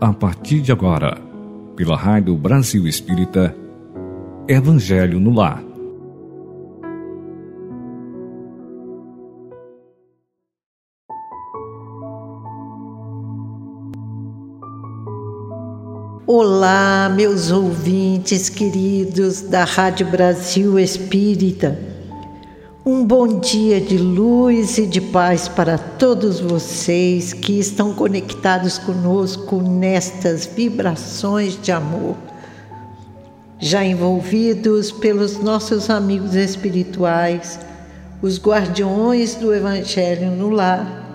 a partir de agora, pela Rádio Brasil Espírita, Evangelho no Lar. Olá, meus ouvintes queridos da Rádio Brasil Espírita. Um bom dia de luz e de paz para todos vocês que estão conectados conosco nestas vibrações de amor. Já envolvidos pelos nossos amigos espirituais, os guardiões do Evangelho no lar,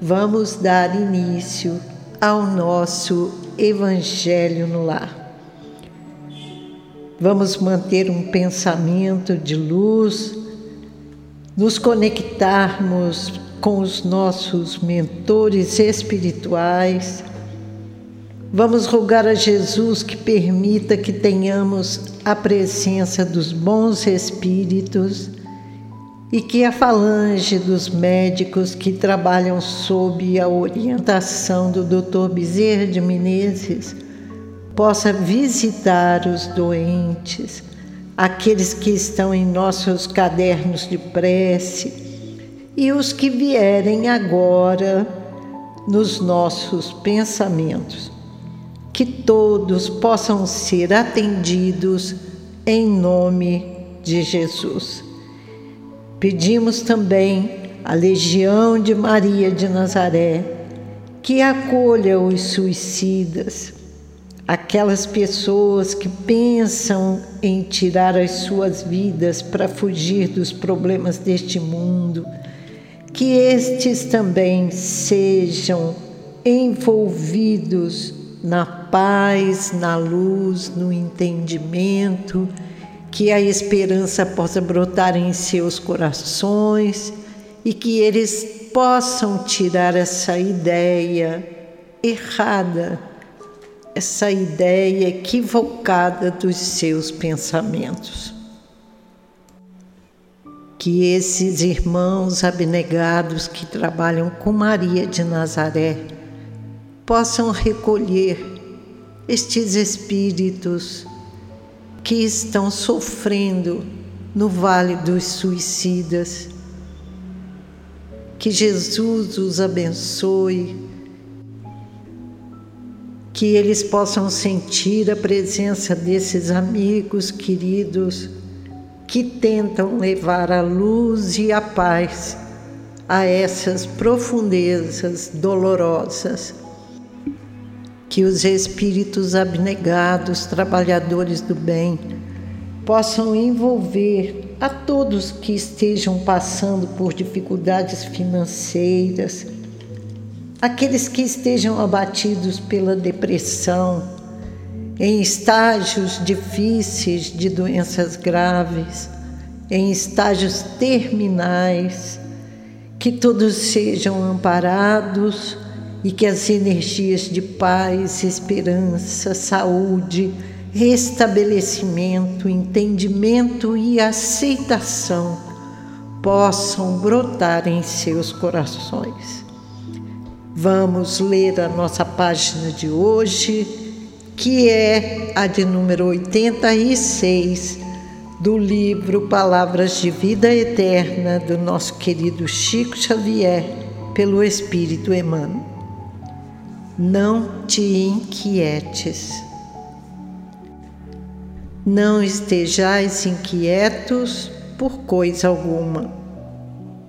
vamos dar início ao nosso Evangelho no lar. Vamos manter um pensamento de luz nos conectarmos com os nossos mentores espirituais. Vamos rogar a Jesus que permita que tenhamos a presença dos bons espíritos e que a falange dos médicos que trabalham sob a orientação do Dr. Bezerra de Menezes possa visitar os doentes aqueles que estão em nossos cadernos de prece e os que vierem agora nos nossos pensamentos. Que todos possam ser atendidos em nome de Jesus. Pedimos também à Legião de Maria de Nazaré que acolha os suicidas aquelas pessoas que pensam em tirar as suas vidas para fugir dos problemas deste mundo, que estes também sejam envolvidos na paz, na luz, no entendimento, que a esperança possa brotar em seus corações e que eles possam tirar essa ideia errada essa ideia equivocada dos seus pensamentos. Que esses irmãos abnegados que trabalham com Maria de Nazaré possam recolher estes espíritos que estão sofrendo no vale dos suicidas. Que Jesus os abençoe que eles possam sentir a presença desses amigos queridos que tentam levar a luz e a paz a essas profundezas dolorosas. Que os espíritos abnegados, trabalhadores do bem, possam envolver a todos que estejam passando por dificuldades financeiras, aqueles que estejam abatidos pela depressão, em estágios difíceis de doenças graves, em estágios terminais, que todos sejam amparados e que as energias de paz, esperança, saúde, restabelecimento, entendimento e aceitação possam brotar em seus corações. Vamos ler a nossa página de hoje, que é a de número 86 do livro Palavras de Vida Eterna do nosso querido Chico Xavier, pelo Espírito Emmanuel. Não te inquietes. Não estejais inquietos por coisa alguma.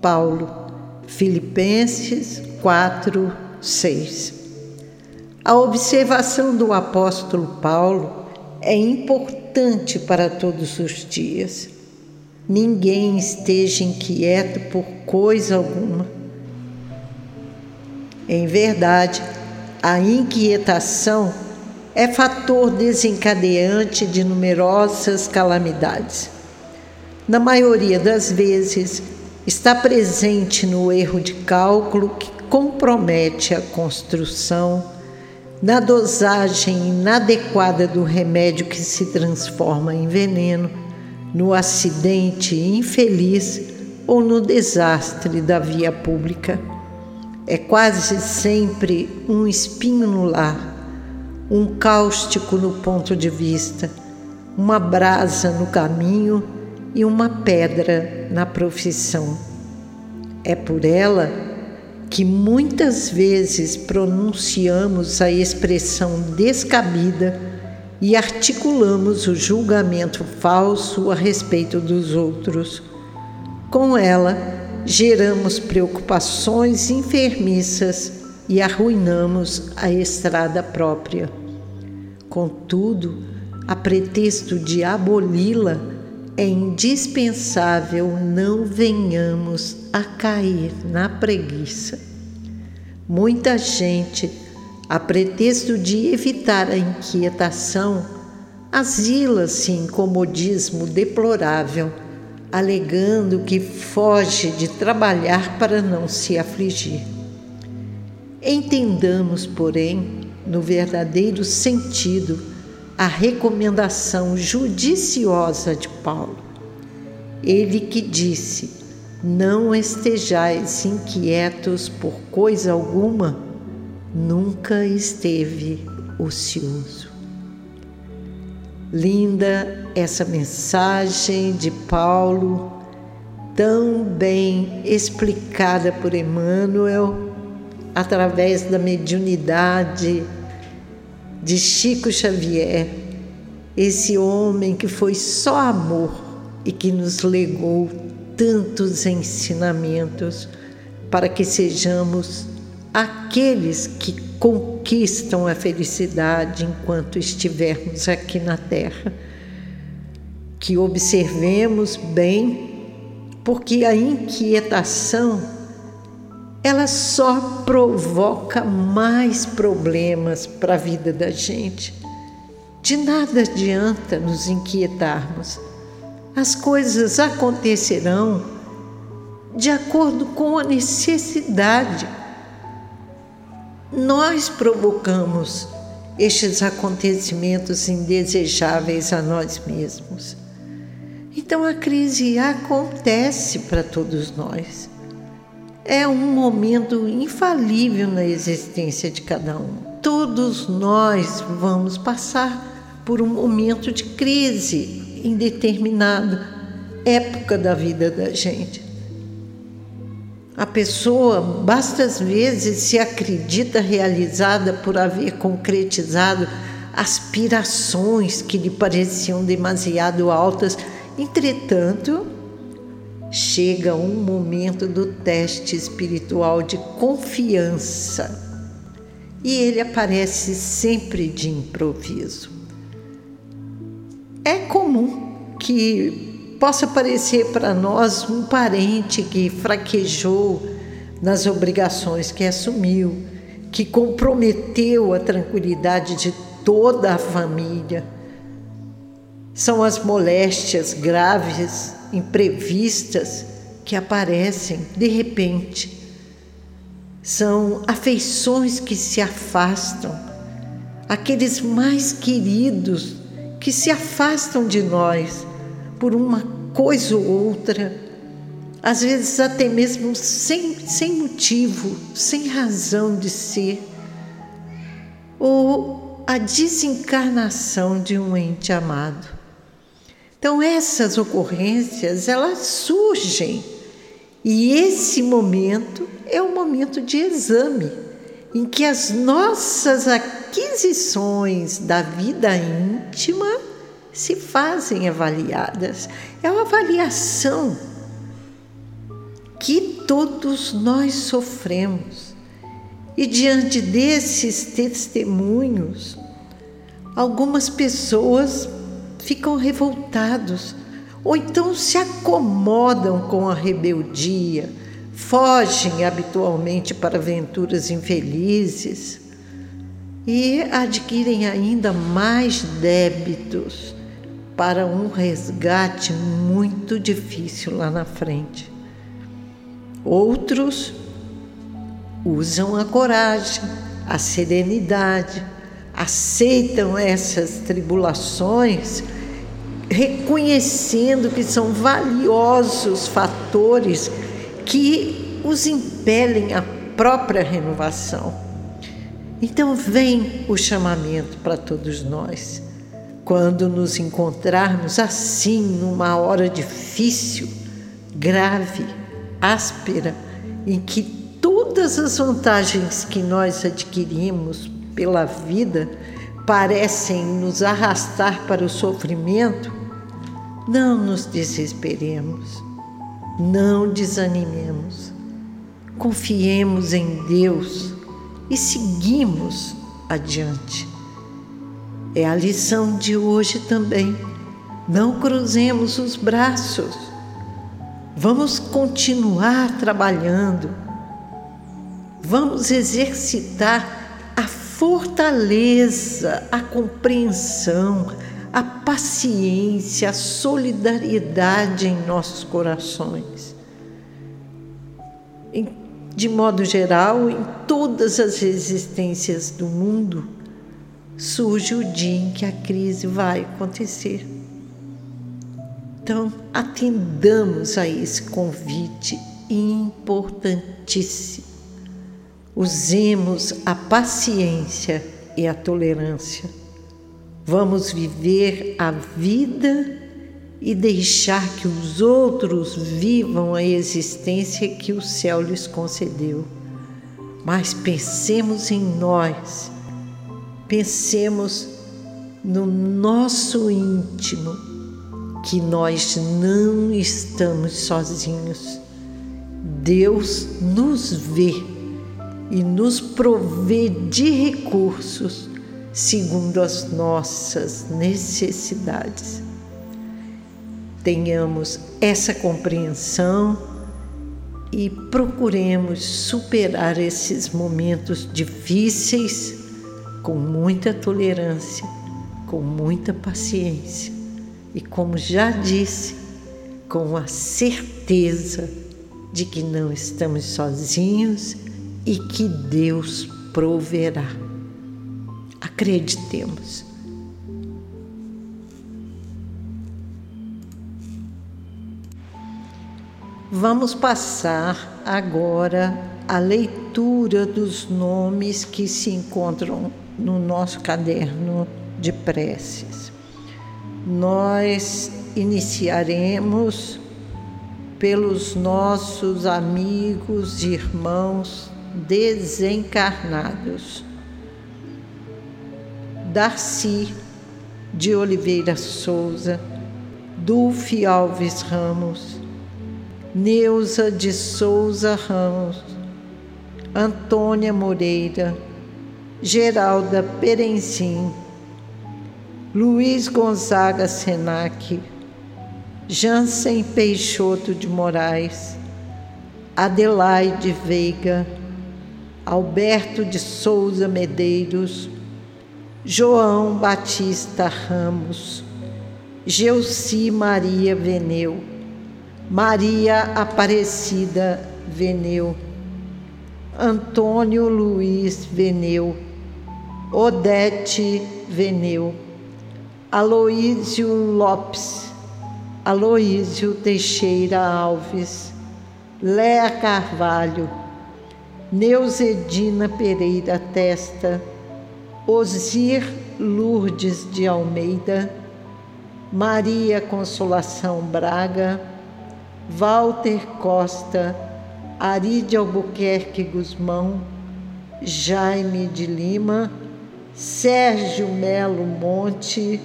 Paulo, Filipenses 4, 6. A observação do apóstolo Paulo é importante para todos os dias. Ninguém esteja inquieto por coisa alguma. Em verdade, a inquietação é fator desencadeante de numerosas calamidades. Na maioria das vezes, está presente no erro de cálculo que compromete a construção, na dosagem inadequada do remédio que se transforma em veneno, no acidente infeliz ou no desastre da via pública. É quase sempre um espinho no lar, um cáustico no ponto de vista, uma brasa no caminho e uma pedra na profissão. É por ela que muitas vezes pronunciamos a expressão descabida e articulamos o julgamento falso a respeito dos outros. Com ela, geramos preocupações enfermiças e arruinamos a estrada própria. Contudo, a pretexto de aboli-la, é indispensável não venhamos a cair na preguiça. Muita gente, a pretexto de evitar a inquietação, asila-se em comodismo deplorável, alegando que foge de trabalhar para não se afligir. Entendamos, porém, no verdadeiro sentido, a recomendação judiciosa de Paulo. Ele que disse: Não estejais inquietos por coisa alguma, nunca esteve ocioso. Linda essa mensagem de Paulo, tão bem explicada por Emmanuel, através da mediunidade de Chico Xavier, esse homem que foi só amor e que nos legou tantos ensinamentos para que sejamos aqueles que conquistam a felicidade enquanto estivermos aqui na Terra. Que observemos bem, porque a inquietação ela só provoca mais problemas para a vida da gente. De nada adianta nos inquietarmos. As coisas acontecerão de acordo com a necessidade. Nós provocamos estes acontecimentos indesejáveis a nós mesmos. Então a crise acontece para todos nós é um momento infalível na existência de cada um. Todos nós vamos passar por um momento de crise em determinada época da vida da gente. A pessoa, basta às vezes, se acredita realizada por haver concretizado aspirações que lhe pareciam demasiado altas, entretanto, chega um momento do teste espiritual de confiança e ele aparece sempre de improviso. É comum que possa aparecer para nós um parente que fraquejou nas obrigações que assumiu, que comprometeu a tranquilidade de toda a família. São as moléstias graves imprevistas que aparecem de repente. São afeições que se afastam, aqueles mais queridos que se afastam de nós por uma coisa ou outra, às vezes até mesmo sem, sem motivo, sem razão de ser, ou a desencarnação de um ente amado. Então essas ocorrências, elas surgem. E esse momento é um momento de exame, em que as nossas aquisições da vida íntima se fazem avaliadas. É uma avaliação que todos nós sofremos. E diante desses testemunhos, algumas pessoas ficam revoltados, ou então se acomodam com a rebeldia, fogem habitualmente para aventuras infelizes e adquirem ainda mais débitos para um resgate muito difícil lá na frente. Outros usam a coragem, a serenidade, aceitam essas tribulações reconhecendo que são valiosos fatores que os impelem à própria renovação. Então vem o chamamento para todos nós. Quando nos encontrarmos assim numa hora difícil, grave, áspera, em que todas as vantagens que nós adquirimos pela vida parecem nos arrastar para o sofrimento, não nos desesperemos, não desanimemos, confiemos em Deus e seguimos adiante. É a lição de hoje também. Não cruzemos os braços. Vamos continuar trabalhando. Vamos exercitar a fortaleza, a compreensão, a paciência, a solidariedade em nossos corações. De modo geral, em todas as existências do mundo, surge o dia em que a crise vai acontecer. Então, atendamos a esse convite importantíssimo. Usemos a paciência e a tolerância. Vamos viver a vida e deixar que os outros vivam a existência que o céu lhes concedeu. Mas pensemos em nós, pensemos no nosso íntimo, que nós não estamos sozinhos. Deus nos vê e nos provê de recursos segundo as nossas necessidades tenhamos essa compreensão e procuremos superar esses momentos difíceis com muita tolerância, com muita paciência e, como já disse, com a certeza de que não estamos sozinhos e que Deus proverá. Acreditemos. Vamos passar agora a leitura dos nomes que se encontram no nosso caderno de preces. Nós iniciaremos pelos nossos amigos e irmãos desencarnados. Darcy de Oliveira Souza, Dulce Alves Ramos, Neuza de Souza Ramos, Antônia Moreira, Geralda Perenzim, Luiz Gonzaga Senac, Jansen Peixoto de Moraes, Adelaide Veiga, Alberto de Souza Medeiros, João Batista Ramos, Geuci Maria Veneu, Maria Aparecida Veneu, Antônio Luiz Veneu, Odete Veneu, Aloísio Lopes, Aloísio Teixeira Alves, Léa Carvalho, Neuzedina Pereira Testa, Osir Lourdes de Almeida, Maria Consolação Braga, Walter Costa, Ari Albuquerque Guzmão, Jaime de Lima, Sérgio Melo Monte,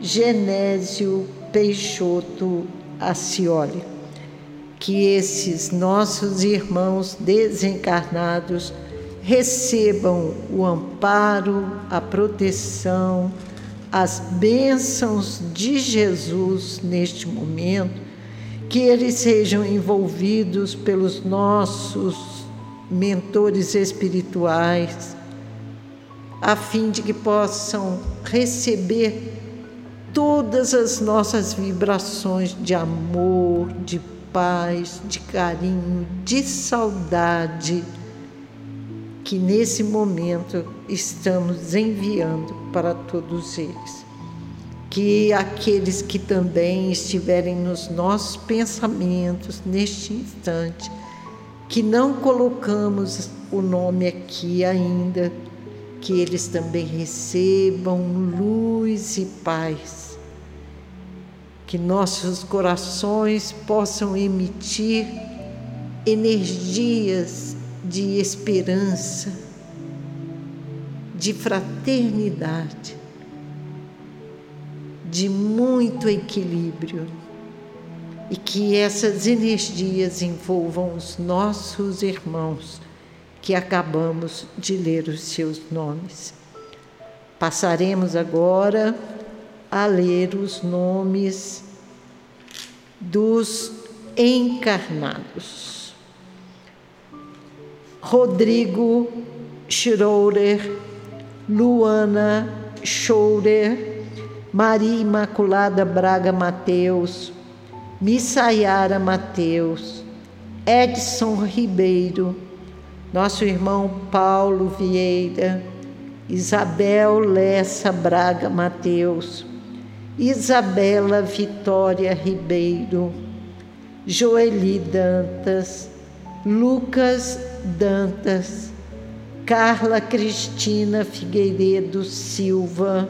Genésio Peixoto Acioli. Que esses nossos irmãos desencarnados recebam o amparo, a proteção, as bênçãos de Jesus neste momento que eles sejam envolvidos pelos nossos mentores espirituais, a fim de que possam receber todas as nossas vibrações de amor, de paz, de carinho, de saudade que nesse momento estamos enviando para todos eles. Que aqueles que também estiverem nos nossos pensamentos neste instante, que não colocamos o nome aqui ainda, que eles também recebam luz e paz, que nossos corações possam emitir energias de esperança, de fraternidade, de muito equilíbrio e que essas energias envolvam os nossos irmãos que acabamos de ler os seus nomes. Passaremos agora a ler os nomes dos encarnados. Rodrigo Schroeder, Luana Schroeder, Maria Imaculada Braga Mateus, Missaiara Mateus, Edson Ribeiro, nosso irmão Paulo Vieira, Isabel Lessa Braga Mateus, Isabela Vitória Ribeiro, Joeli Dantas, Lucas Dantas, Carla Cristina Figueiredo Silva,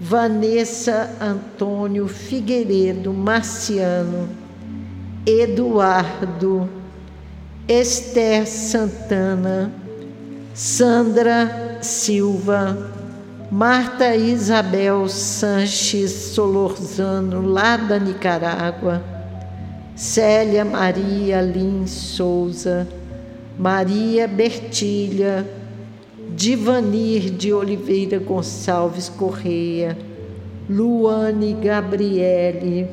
Vanessa Antônio Figueiredo Marciano, Eduardo, Esther Santana, Sandra Silva, Marta Isabel Sanches Solorzano, lá da Nicarágua, Célia Maria Lins Souza, Maria Bertilha, Divanir de Oliveira Gonçalves Correia, Luane Gabriele,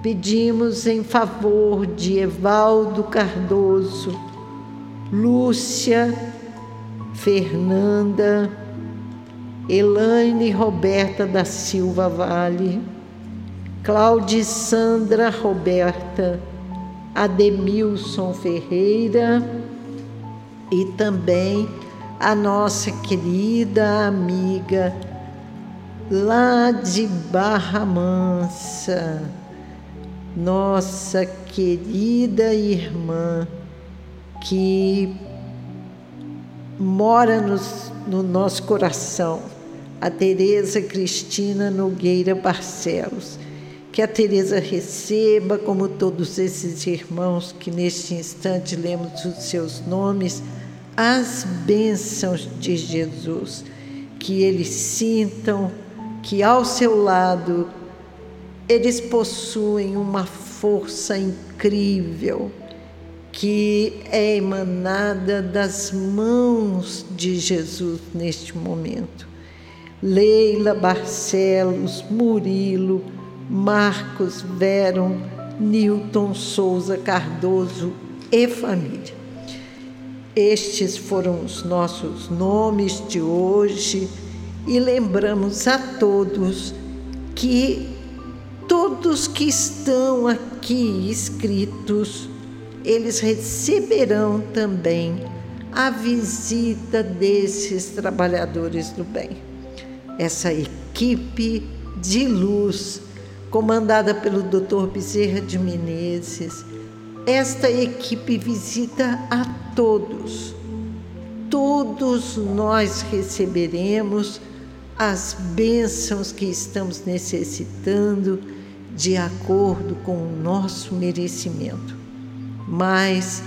pedimos em favor de Evaldo Cardoso, Lúcia, Fernanda, Elaine Roberta da Silva Vale, Cláudia Sandra Roberta, Ademilson Ferreira e também a nossa querida amiga lá de Barra Mansa, nossa querida irmã que mora nos, no nosso coração, a Tereza Cristina Nogueira Barcelos. Que a Tereza receba, como todos esses irmãos que neste instante lemos os seus nomes, as bênçãos de Jesus, que eles sintam que ao seu lado eles possuem uma força incrível que é emanada das mãos de Jesus neste momento. Leila Barcelos, Murilo, Marcos Veron, Newton Souza Cardoso e família. Estes foram os nossos nomes de hoje e lembramos a todos que todos que estão aqui escritos, eles receberão também a visita desses trabalhadores do bem. Essa equipe de luz, comandada pelo Dr. Bezerra de Menezes, esta equipe visita a todos. Todos nós receberemos as bênçãos que estamos necessitando de acordo com o nosso merecimento. Mas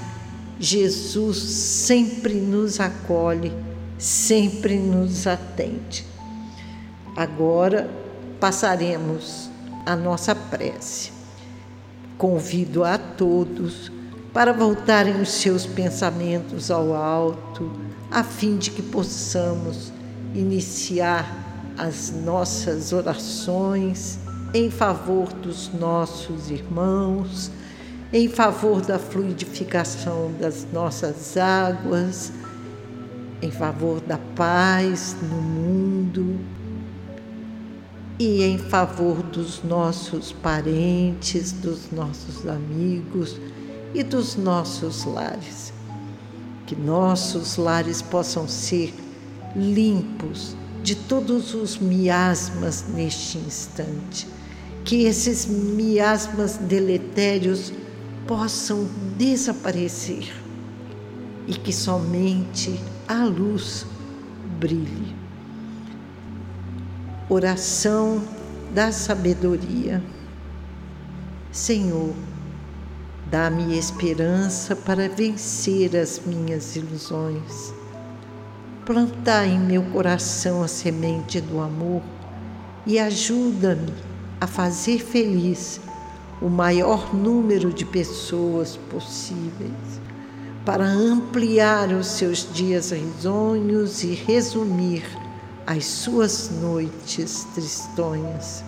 Jesus sempre nos acolhe, sempre nos atende. Agora passaremos a nossa prece. Convido a todos para voltarem os seus pensamentos ao alto, a fim de que possamos iniciar as nossas orações em favor dos nossos irmãos, em favor da fluidificação das nossas águas, em favor da paz no mundo e em favor dos nossos parentes, dos nossos amigos e dos nossos lares. Que nossos lares possam ser limpos de todos os miasmas neste instante. Que esses miasmas deletérios possam desaparecer e que somente a luz brilhe. Oração da sabedoria. Senhor, dá-me esperança para vencer as minhas ilusões. Plantar em meu coração a semente do amor e ajuda-me a fazer feliz o maior número de pessoas possíveis, para ampliar os seus dias risonhos e resumir as suas noites tristonhas.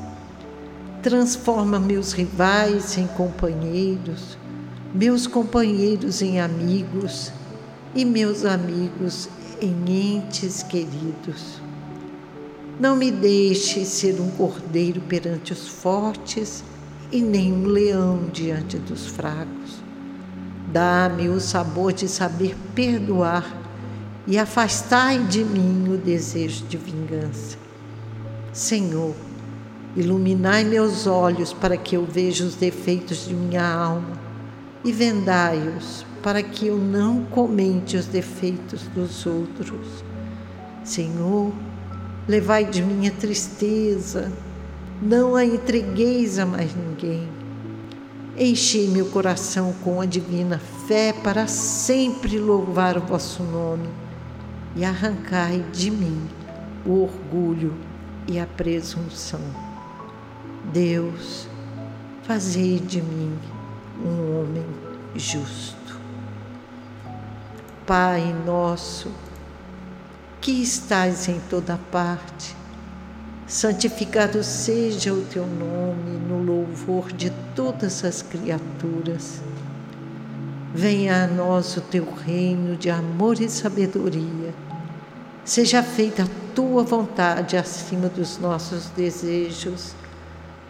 Transforma meus rivais em companheiros, meus companheiros em amigos e meus amigos em entes queridos. Não me deixe ser um cordeiro perante os fortes e nem um leão diante dos fracos. Dá-me o sabor de saber perdoar e afastai de mim o desejo de vingança. Senhor, iluminai meus olhos para que eu veja os defeitos de minha alma e vendai-os para que eu não comente os defeitos dos outros. Senhor, levai de minha tristeza, não a entregueis a mais ninguém. Enchei meu coração com a divina fé para sempre louvar o vosso nome e arrancai de mim o orgulho e a presunção. Deus, fazei de mim um homem justo. Pai nosso, que estás em toda parte, santificado seja o teu nome no louvor de todas as criaturas. Venha a nós o teu reino de amor e sabedoria. Seja feita a tua vontade acima dos nossos desejos,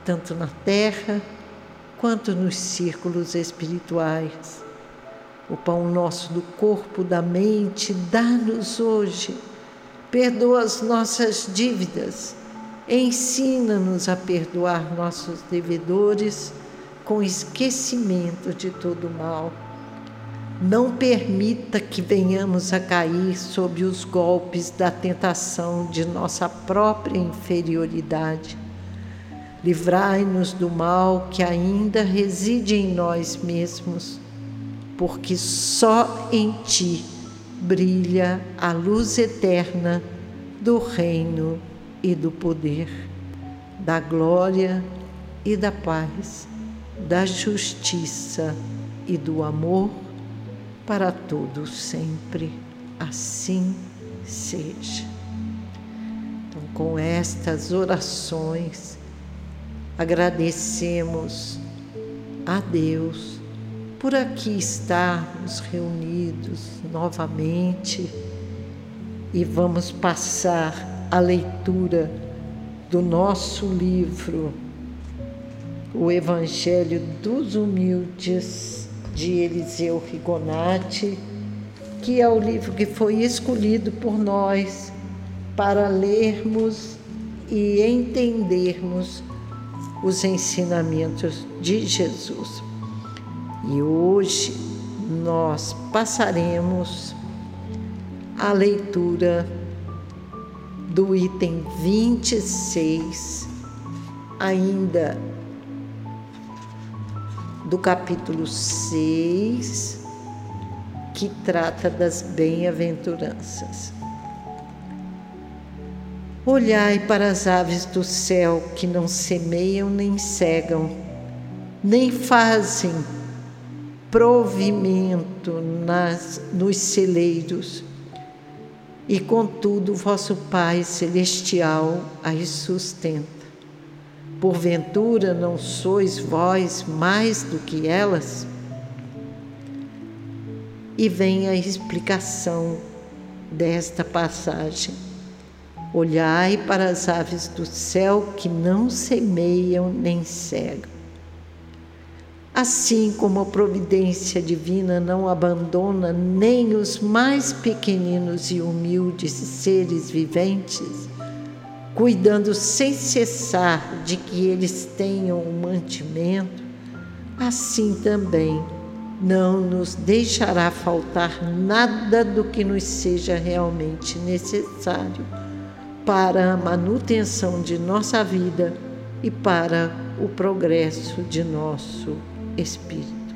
tanto na terra quanto nos círculos espirituais. O pão nosso do corpo, da mente, dá-nos hoje. Perdoa as nossas dívidas. Ensina-nos a perdoar nossos devedores com esquecimento de todo mal. Não permita que venhamos a cair sob os golpes da tentação de nossa própria inferioridade. Livrai-nos do mal que ainda reside em nós mesmos porque só em ti brilha a luz eterna do reino e do poder, da glória e da paz, da justiça e do amor para todos sempre. Assim seja. Então, com estas orações, agradecemos a Deus por aqui estarmos reunidos novamente e vamos passar a leitura do nosso livro, O Evangelho dos Humildes, de Eliseu Rigonati, que é o livro que foi escolhido por nós para lermos e entendermos os ensinamentos de Jesus. E hoje nós passaremos a leitura do item 26, ainda do capítulo 6, que trata das bem-aventuranças. Olhai para as aves do céu que não semeiam nem cegam, nem fazem provimento nas, nos celeiros, e contudo vosso Pai Celestial as sustenta. Porventura não sois vós mais do que elas? E vem a explicação desta passagem. Olhai para as aves do céu que não semeiam nem cegam Assim como a providência divina não abandona nem os mais pequeninos e humildes seres viventes, cuidando sem cessar de que eles tenham um mantimento, assim também não nos deixará faltar nada do que nos seja realmente necessário para a manutenção de nossa vida e para o progresso de nosso espírito.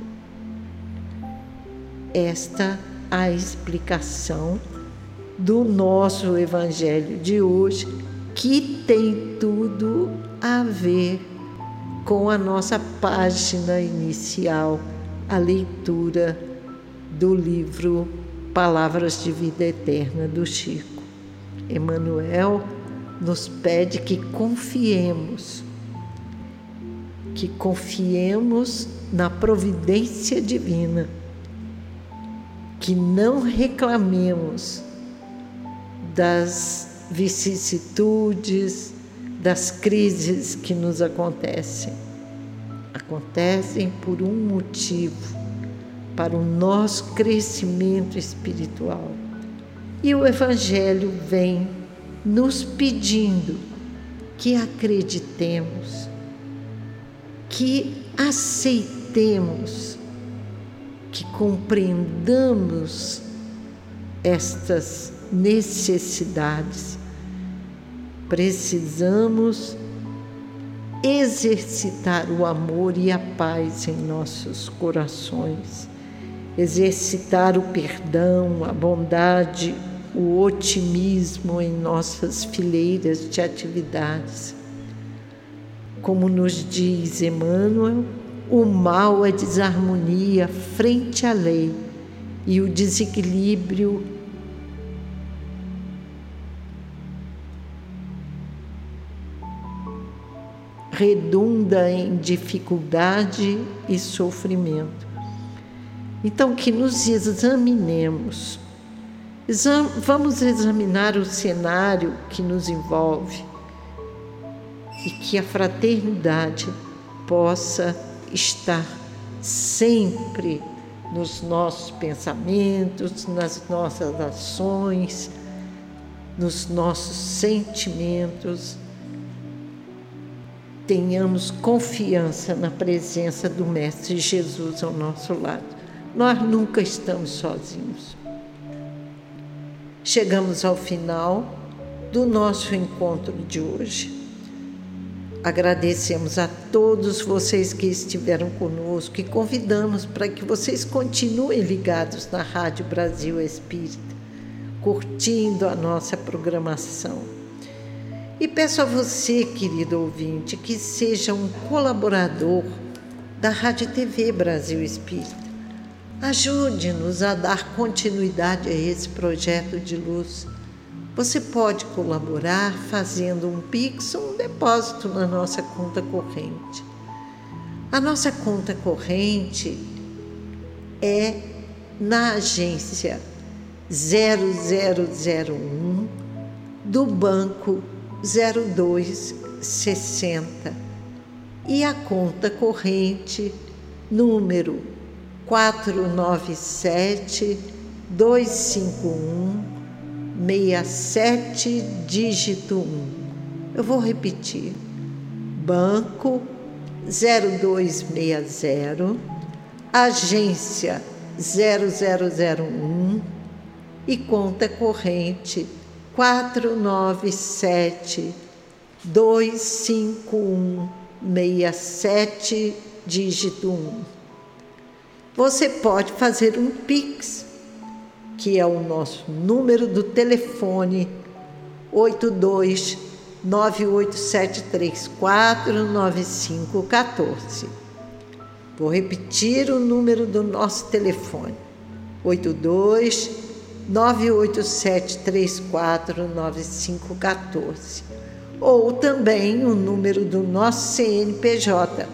Esta a explicação do nosso evangelho de hoje, que tem tudo a ver com a nossa página inicial, a leitura do livro Palavras de Vida Eterna do Chico. Emmanuel nos pede que confiemos, que confiemos na providência divina, que não reclamemos das vicissitudes, das crises que nos acontecem. Acontecem por um motivo, para o nosso crescimento espiritual. E o Evangelho vem nos pedindo que acreditemos, que aceitemos, que compreendamos estas necessidades. Precisamos exercitar o amor e a paz em nossos corações, exercitar o perdão, a bondade, o otimismo em nossas fileiras de atividades. Como nos diz Emmanuel, o mal é desarmonia frente à lei e o desequilíbrio redunda em dificuldade e sofrimento. Então, que nos examinemos. Exam vamos examinar o cenário que nos envolve e que a fraternidade possa estar sempre nos nossos pensamentos, nas nossas ações, nos nossos sentimentos tenhamos confiança na presença do Mestre Jesus ao nosso lado. Nós nunca estamos sozinhos. Chegamos ao final do nosso encontro de hoje. Agradecemos a todos vocês que estiveram conosco e convidamos para que vocês continuem ligados na Rádio Brasil Espírita, curtindo a nossa programação. E peço a você, querido ouvinte, que seja um colaborador da Rádio TV Brasil Espírita. Ajude-nos a dar continuidade a esse projeto de luz. Você pode colaborar fazendo um Pix ou um depósito na nossa conta corrente. A nossa conta corrente é na agência 0001 do Banco 0260 e a conta corrente número 497 251 67 dígito 1. Eu vou repetir. Banco 0260 agência 0001 e conta corrente quatro nove sete dois cinco um meia sete dígito um. Você pode fazer um Pix, que é o nosso número do telefone oito dois nove oito sete três quatro nove cinco quatorze. Vou repetir o número do nosso telefone oito dois 987349514 ou também o número do nosso CNPJ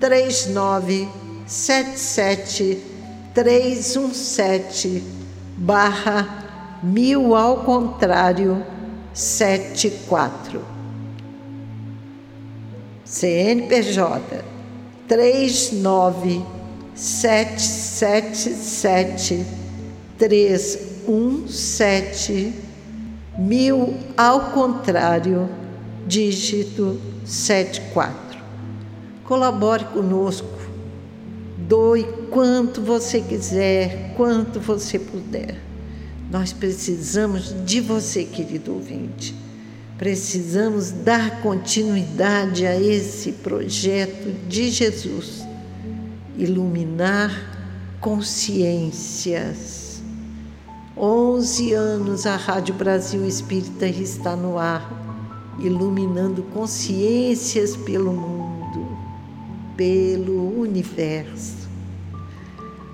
3977317 barra mil ao contrário 74 CNPJ 39777 317 mil ao contrário, dígito 74. Colabore conosco, doe quanto você quiser, quanto você puder. Nós precisamos de você, querido ouvinte. Precisamos dar continuidade a esse projeto de Jesus, iluminar consciências. 11 anos a Rádio Brasil Espírita está no ar, iluminando consciências pelo mundo, pelo universo.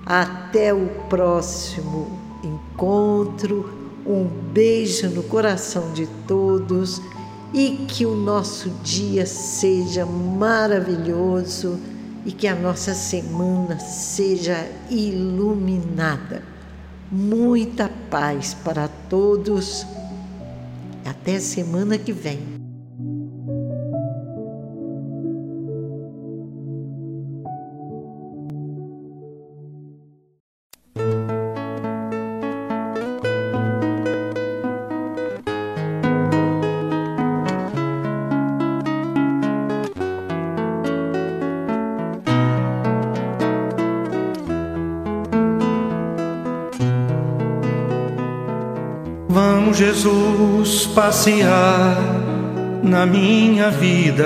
Até o próximo encontro. Um beijo no coração de todos e que o nosso dia seja maravilhoso e que a nossa semana seja iluminada. Muita paz para todos. Até semana que vem. Jesus passear na minha vida.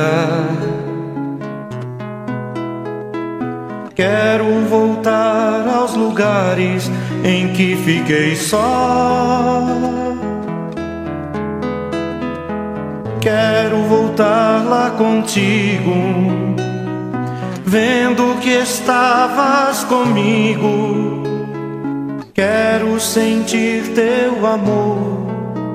Quero voltar aos lugares em que fiquei só. Quero voltar lá contigo, vendo que estavas comigo. Quero sentir teu amor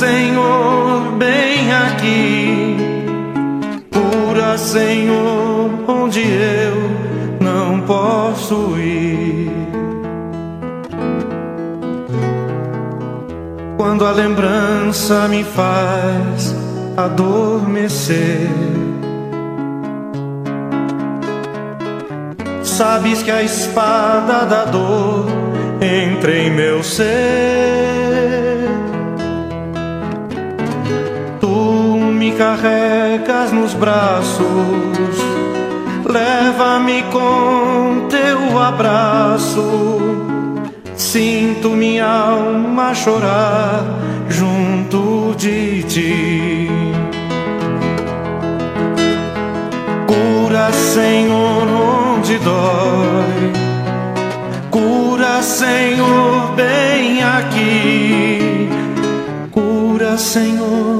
Senhor, bem aqui. Cura, Senhor, onde eu não posso ir. Quando a lembrança me faz adormecer. Sabes que a espada da dor entra em meu ser carregas nos braços, leva-me com teu abraço. Sinto minha alma chorar junto de ti. Cura, Senhor, onde dói. Cura, Senhor, bem aqui. Cura, Senhor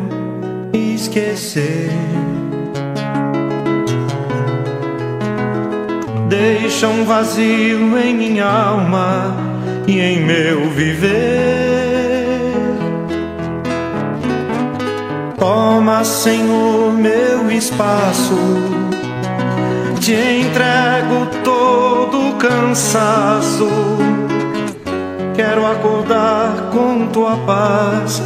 esquecer. Deixa um vazio em minha alma e em meu viver. Toma, Senhor, meu espaço. Te entrego todo o cansaço. Quero acordar com tua paz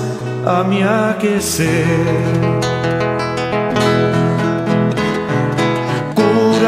a me aquecer.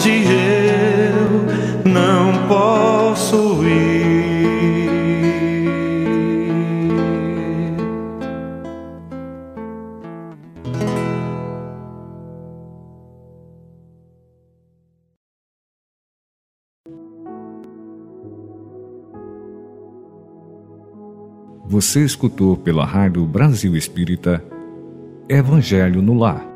onde eu não posso ir. Você escutou pela Rádio Brasil Espírita Evangelho no Lar